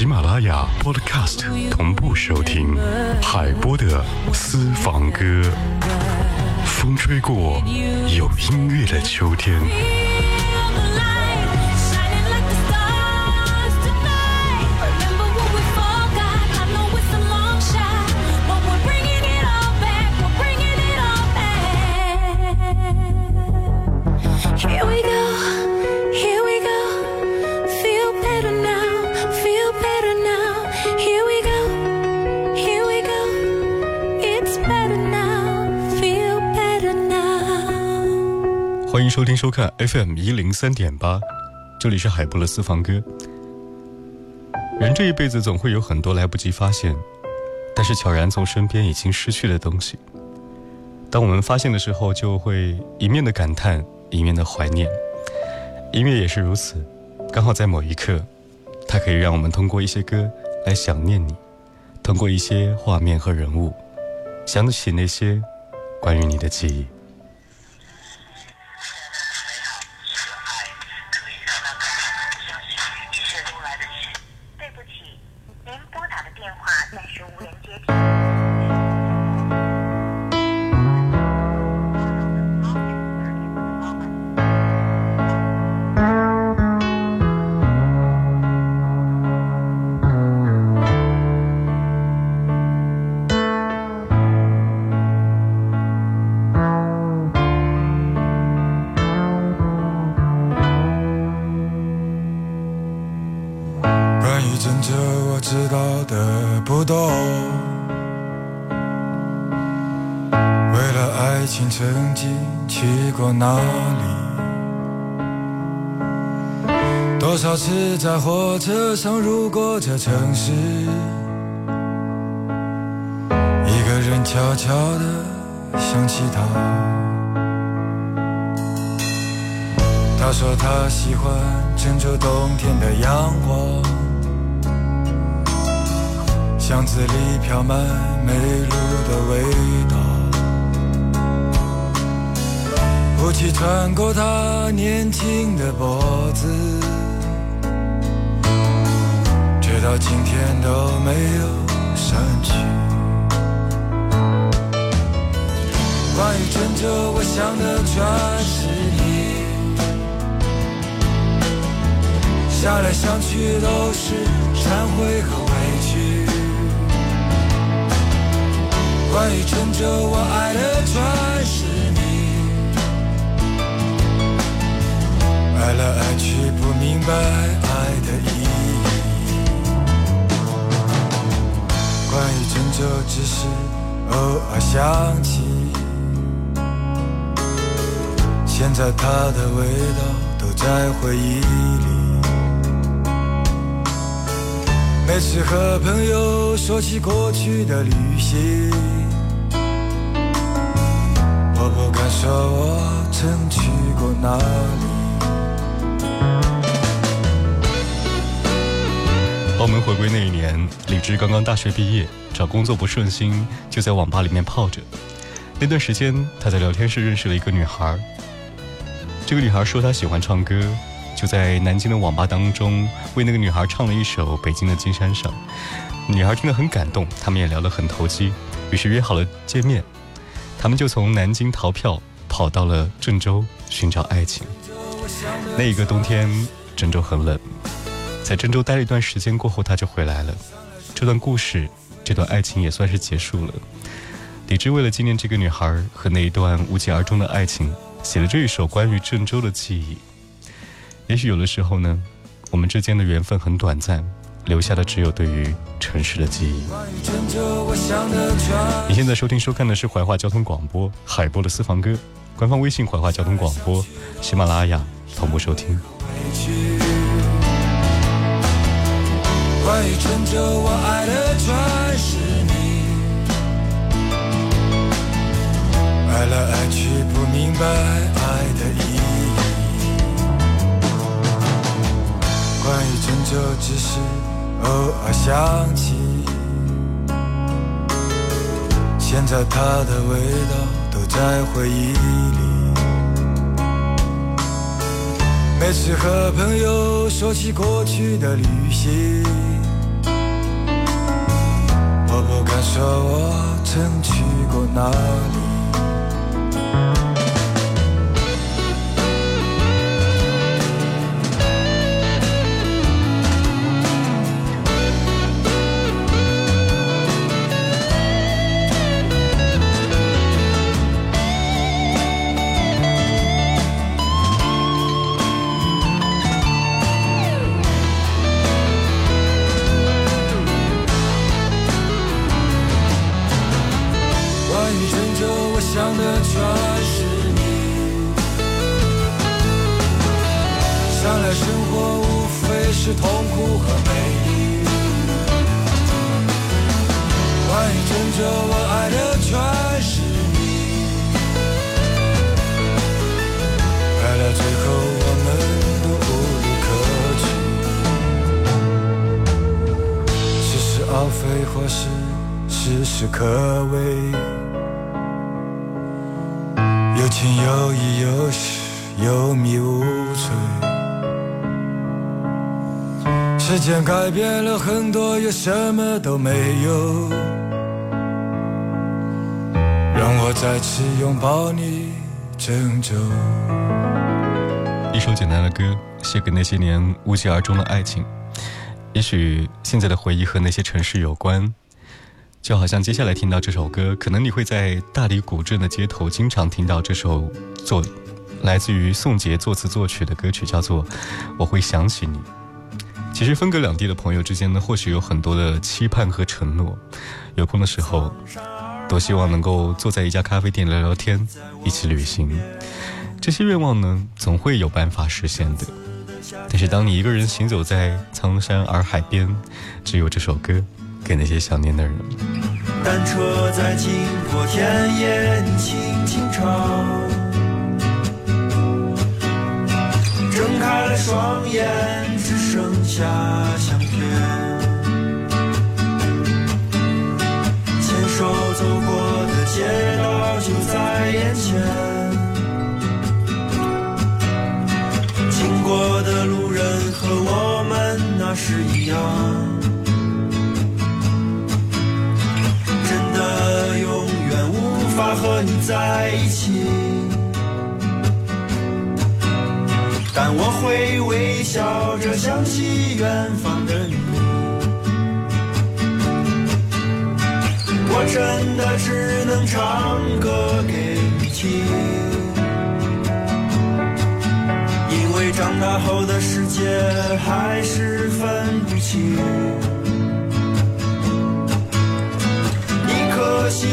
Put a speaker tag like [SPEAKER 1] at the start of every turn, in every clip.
[SPEAKER 1] 喜马拉雅 Podcast 同步收听海波的私房歌，风吹过有音乐的秋天。收听收看 FM 一零三点八，这里是海波的私房歌。人这一辈子总会有很多来不及发现，但是悄然从身边已经失去的东西。当我们发现的时候，就会一面的感叹，一面的怀念。音乐也是如此，刚好在某一刻，它可以让我们通过一些歌来想念你，通过一些画面和人物，想起那些关于你的记忆。
[SPEAKER 2] 哪里多少次在火车上路过这城市，一个人悄悄地想起他。他说他喜欢郑州冬天的阳光，巷子里飘满梅露的味道，雾气穿过他年轻的脖子。直到今天都没有散去。关于郑州，我想的全是你。想来想去都是忏悔和委屈。关于郑州，我爱的全是爱来爱去不明白爱的意义。关于郑州，只是偶尔想起。现在它的味道都在回忆里。每次和朋友说起过去的旅行，我不敢说我曾去过哪里。
[SPEAKER 1] 澳门回归那一年，李志刚刚大学毕业，找工作不顺心，就在网吧里面泡着。那段时间，他在聊天室认识了一个女孩。这个女孩说她喜欢唱歌，就在南京的网吧当中为那个女孩唱了一首《北京的金山上》，女孩听得很感动，他们也聊得很投机，于是约好了见面。他们就从南京逃票跑到了郑州寻找爱情。那一个冬天，郑州很冷，在郑州待了一段时间过后，他就回来了。这段故事，这段爱情也算是结束了。李志为了纪念这个女孩和那一段无疾而终的爱情，写了这一首关于郑州的记忆。也许有的时候呢，我们之间的缘分很短暂，留下的只有对于城市的记忆。你现在收听收看的是怀化交通广播海波的私房歌，官方微信怀化交通广播，喜马拉雅同步收听。
[SPEAKER 2] 关于郑州，我爱的全是你，爱来爱去不明白爱的意义。关于郑州，只是偶尔想起，现在它的味道都在回忆里。每次和朋友说起过去的旅行，不敢说我曾去过哪里。事事可畏。有情有义，有时有迷无醉。时间改变了很多，又什么都没有。让我再次拥抱你，郑州。
[SPEAKER 1] 一首简单的歌，写给那些年无疾而终的爱情。也许现在的回忆和那些城市有关，就好像接下来听到这首歌，可能你会在大理古镇的街头经常听到这首作，来自于宋杰作词作曲的歌曲，叫做《我会想起你》。其实分隔两地的朋友之间呢，或许有很多的期盼和承诺，有空的时候，多希望能够坐在一家咖啡店聊聊天，一起旅行。这些愿望呢，总会有办法实现的。但是当你一个人行走在苍山洱海边，只有这首歌，给那些想念的人。
[SPEAKER 2] 单车在经过田野，你轻轻唱。睁开了双眼，只剩下相片。牵手走过的街道就在眼前，经过的路人和我们那时一样。一起，但我会微笑着想起远方的你。我真的只能唱歌给你听，因为长大后的世界还是分不清。一颗心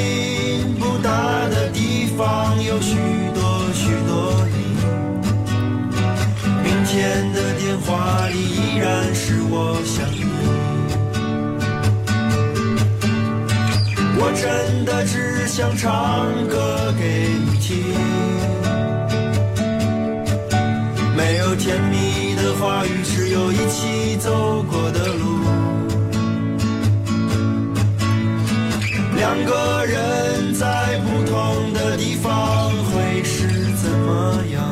[SPEAKER 2] 真的只想唱歌给你听，没有甜蜜的话语，只有一起走过的路。两个人在不同的地方会是怎么样？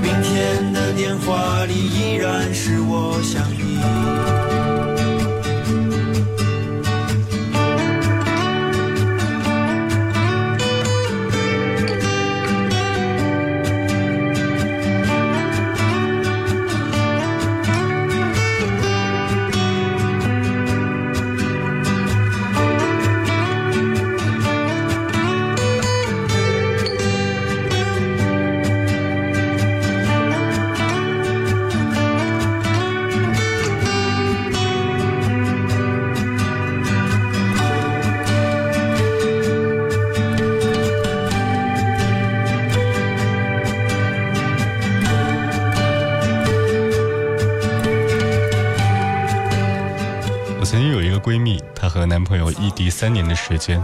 [SPEAKER 2] 明天的
[SPEAKER 1] 电话男朋友异地三年的时间，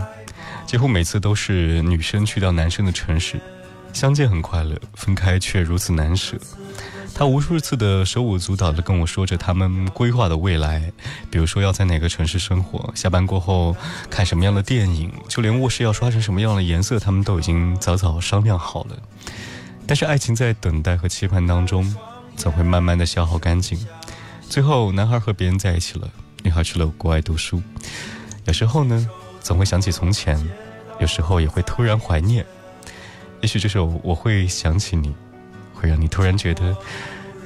[SPEAKER 1] 几乎每次都是女生去到男生的城市，相见很快乐，分开却如此难舍。他无数次的手舞足蹈的跟我说着他们规划的未来，比如说要在哪个城市生活，下班过后看什么样的电影，就连卧室要刷成什么样的颜色，他们都已经早早商量好了。但是爱情在等待和期盼当中，总会慢慢的消耗干净，最后男孩和别人在一起了。女孩去了国外读书，有时候呢，总会想起从前，有时候也会突然怀念。也许这首《我会想起你》，会让你突然觉得，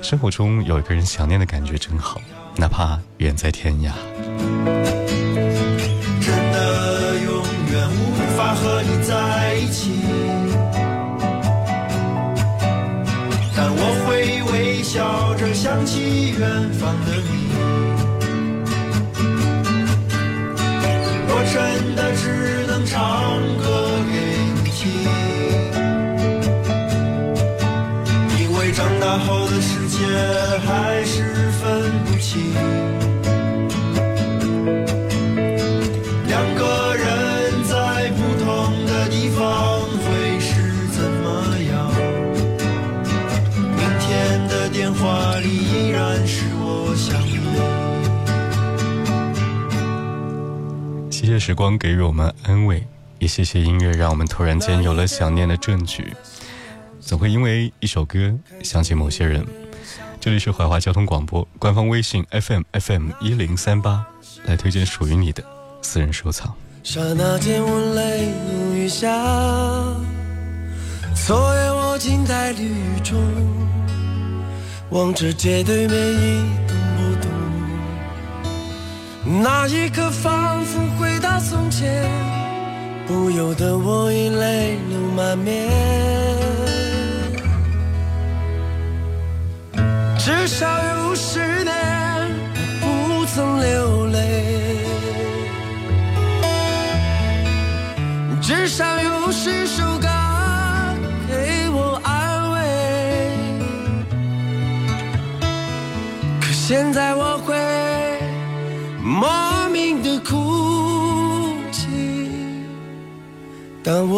[SPEAKER 1] 生活中有一个人想念的感觉真好，哪怕远在天涯。谢谢时光给予我们安慰，也谢谢音乐让我们突然间有了想念的证据。总会因为一首歌想起某些人。这里是怀化交通广播官方微信 FM FM 一零三八，来推荐属于你的私人收藏。
[SPEAKER 3] 刹那间我泪如雨下，昨夜我静在雨中，望着街对面一。那一刻仿佛回到从前，不由得我已泪流满面。至少有十年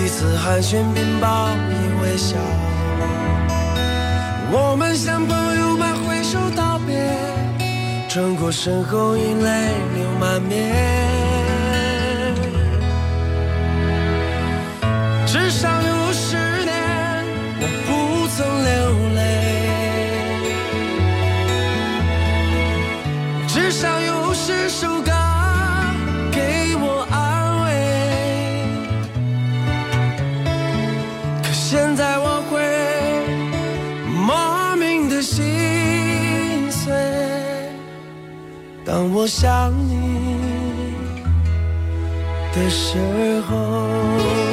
[SPEAKER 3] 彼此寒暄并报以微笑。我们像朋友们挥手道别，转过身后已泪流满面。至少有当我想你的时候。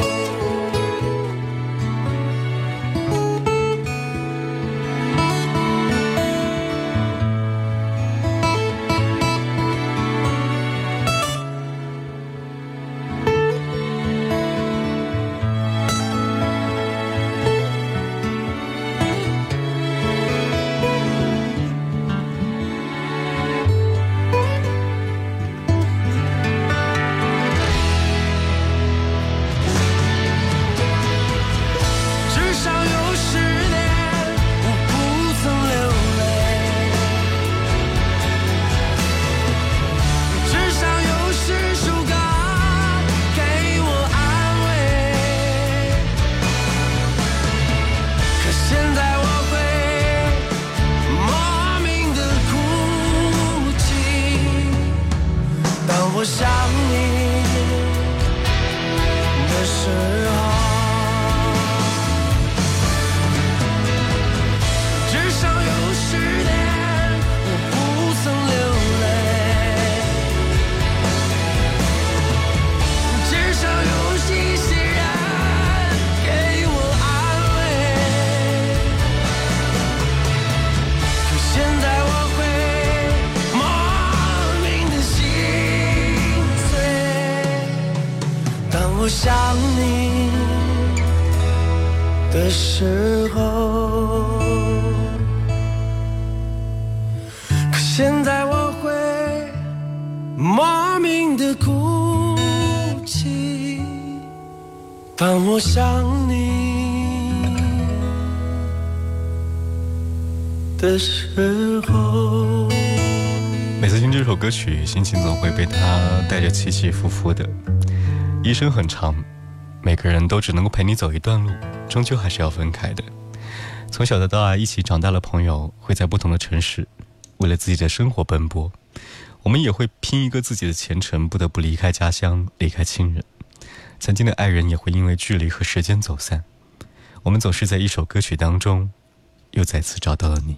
[SPEAKER 2] 我想你的时候，可现在我会莫名的哭泣。当我想你的时候，
[SPEAKER 1] 每次听这首歌曲，心情总会被它带着起起伏伏的。一生很长，每个人都只能够陪你走一段路，终究还是要分开的。从小到大一起长大的朋友，会在不同的城市，为了自己的生活奔波。我们也会拼一个自己的前程，不得不离开家乡，离开亲人。曾经的爱人也会因为距离和时间走散。我们总是在一首歌曲当中，又再次找到了你。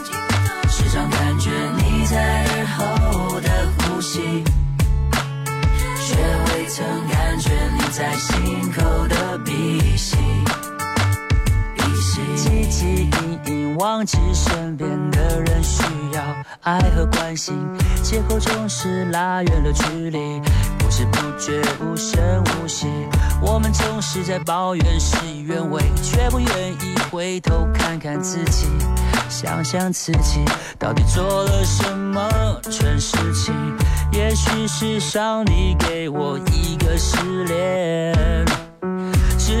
[SPEAKER 4] 忘记身边的人需要爱和关心，借口总是拉远了距离，不知不觉无声无息。我们总是在抱怨事与愿违，却不愿意回头看看自己，想想自己到底做了什么蠢事情。也许是上帝给我一个试炼，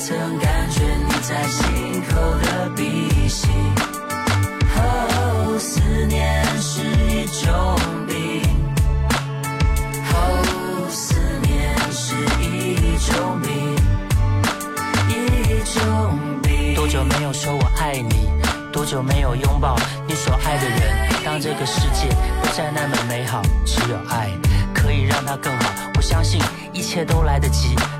[SPEAKER 4] 曾感觉你在心口的鼻息。哦，思念是一种病。哦，思念是一种病，一种病。多久没有说我爱你？多久没有拥抱你所爱的人？当这个世界不再那么美好，只有爱。可以让它更好，我相信一切都来得及。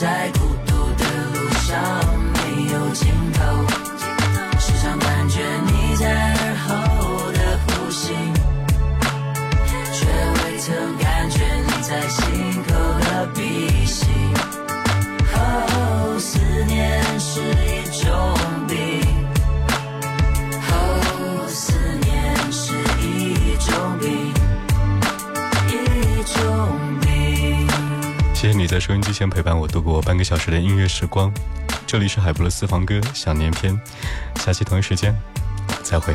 [SPEAKER 4] 在孤独的路上。在
[SPEAKER 1] 收音机前陪伴我度过半个小时的音乐时光，这里是海波的私房歌想念篇，下期同一时间再会。